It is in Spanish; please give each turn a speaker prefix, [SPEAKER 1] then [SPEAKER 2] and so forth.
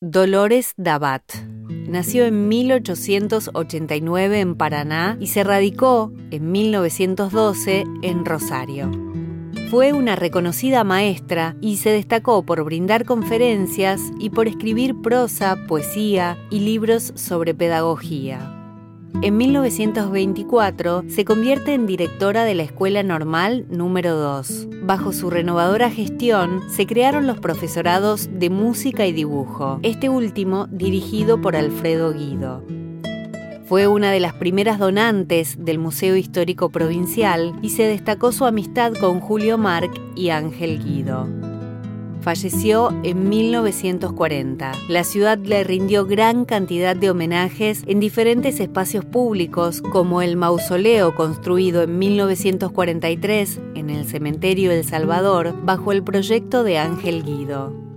[SPEAKER 1] Dolores Dabat. Nació en 1889 en Paraná y se radicó en 1912 en Rosario. Fue una reconocida maestra y se destacó por brindar conferencias y por escribir prosa, poesía y libros sobre pedagogía. En 1924 se convierte en directora de la Escuela Normal número 2. Bajo su renovadora gestión se crearon los profesorados de música y dibujo, este último dirigido por Alfredo Guido. Fue una de las primeras donantes del Museo Histórico Provincial y se destacó su amistad con Julio Marc y Ángel Guido falleció en 1940. La ciudad le rindió gran cantidad de homenajes en diferentes espacios públicos, como el mausoleo construido en 1943 en el cementerio El Salvador bajo el proyecto de Ángel Guido.